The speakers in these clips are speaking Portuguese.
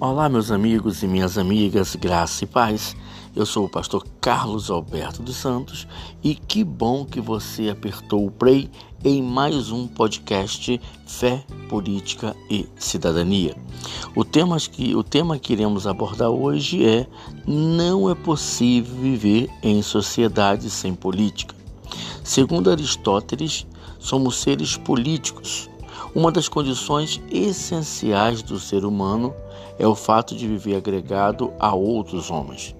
Olá, meus amigos e minhas amigas, graça e paz. Eu sou o pastor Carlos Alberto dos Santos e que bom que você apertou o play em mais um podcast Fé, Política e Cidadania. O tema que, o tema que iremos abordar hoje é Não é possível viver em sociedade sem política. Segundo Aristóteles, somos seres políticos. Uma das condições essenciais do ser humano é o fato de viver agregado a outros homens.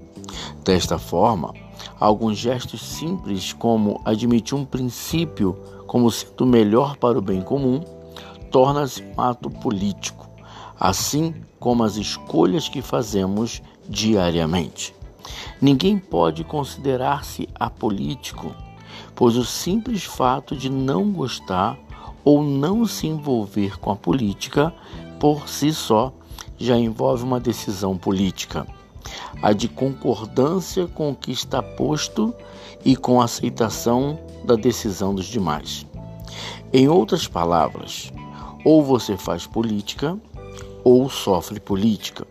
Desta forma, alguns gestos simples, como admitir um princípio como sendo melhor para o bem comum, torna-se um ato político, assim como as escolhas que fazemos diariamente. Ninguém pode considerar-se apolítico, pois o simples fato de não gostar ou não se envolver com a política por si só já envolve uma decisão política, a de concordância com o que está posto e com a aceitação da decisão dos demais. Em outras palavras, ou você faz política ou sofre política.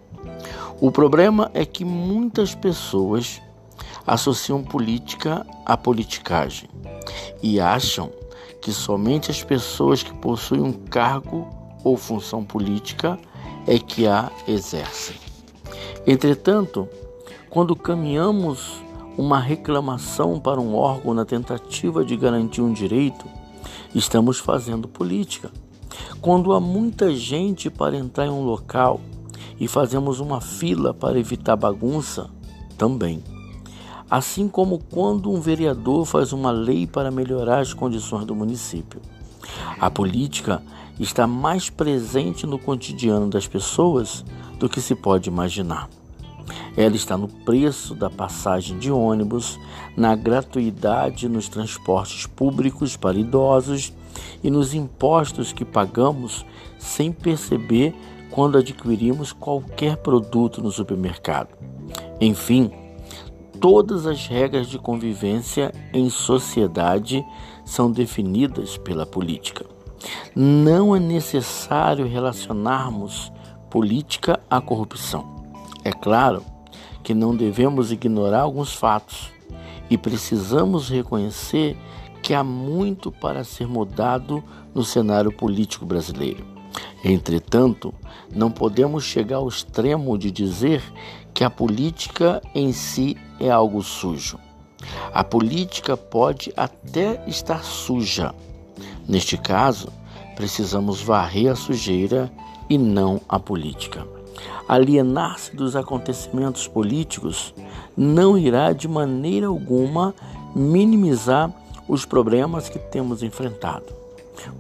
O problema é que muitas pessoas associam política à politicagem e acham que somente as pessoas que possuem um cargo ou função política é que a exercem. Entretanto, quando caminhamos uma reclamação para um órgão na tentativa de garantir um direito, estamos fazendo política. Quando há muita gente para entrar em um local e fazemos uma fila para evitar bagunça, também. Assim como quando um vereador faz uma lei para melhorar as condições do município. A política está mais presente no cotidiano das pessoas do que se pode imaginar. Ela está no preço da passagem de ônibus, na gratuidade nos transportes públicos para idosos e nos impostos que pagamos sem perceber quando adquirimos qualquer produto no supermercado. Enfim, todas as regras de convivência em sociedade são definidas pela política. Não é necessário relacionarmos política à corrupção. É claro que não devemos ignorar alguns fatos e precisamos reconhecer que há muito para ser mudado no cenário político brasileiro. Entretanto, não podemos chegar ao extremo de dizer que a política em si é algo sujo. A política pode até estar suja, Neste caso, precisamos varrer a sujeira e não a política. Alienar-se dos acontecimentos políticos não irá de maneira alguma minimizar os problemas que temos enfrentado.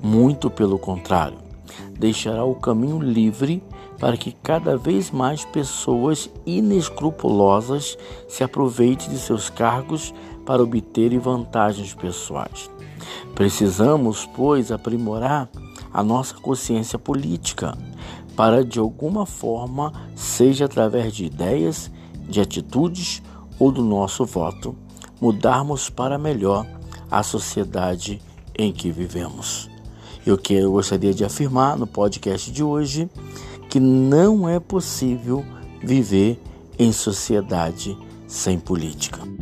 Muito pelo contrário, deixará o caminho livre para que cada vez mais pessoas inescrupulosas se aproveitem de seus cargos para obterem vantagens pessoais. Precisamos, pois, aprimorar a nossa consciência política para, de alguma forma, seja através de ideias, de atitudes ou do nosso voto, mudarmos para melhor a sociedade em que vivemos. Eu que eu gostaria de afirmar no podcast de hoje que não é possível viver em sociedade sem política.